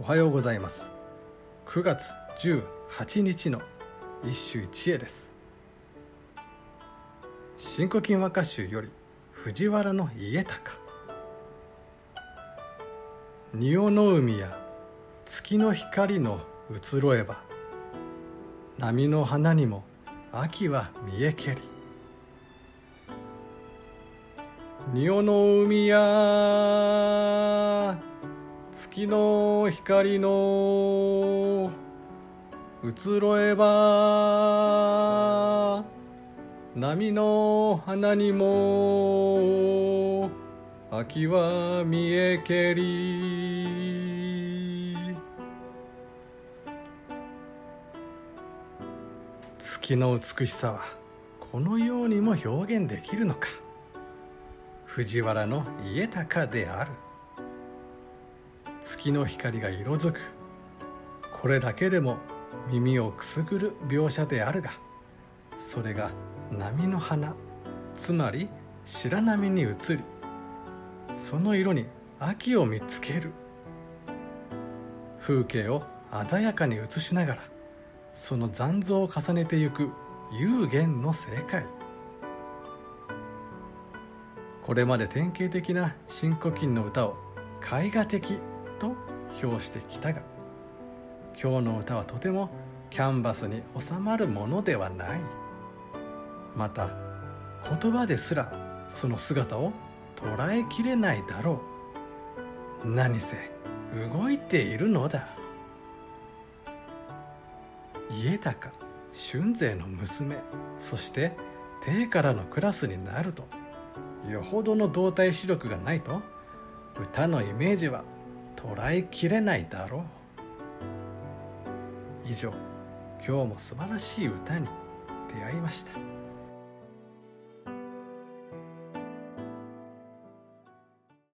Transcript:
おはようございます。9月18日の一首一会です。新古今和歌集より藤原の家高。仁王の海や月の光の移ろえば波の花にも秋は見えけり。仁王の海や月の光の移ろえば波の花にも秋は見えけり。月の美しさはこのようにも表現できるのか。藤原の家高である。月の光が色づく。これだけでも耳をくすぐる描写であるがそれが波の花つまり白波に映りその色に秋を見つける。風景を鮮やかに映しながらその残像を重ねてゆく幽玄の世界。これまで典型的な新古今の歌を絵画的と評してきたが今日の歌はとてもキャンバスに収まるものではない。また言葉ですらその姿を捉えきれないだろう。何せ動いているのだ。家高春勢の娘そして定からのクラスになるとよほどの動体視力がないと歌のイメージは捉えきれないだろう。以上今日も素晴らしい歌に出会いました。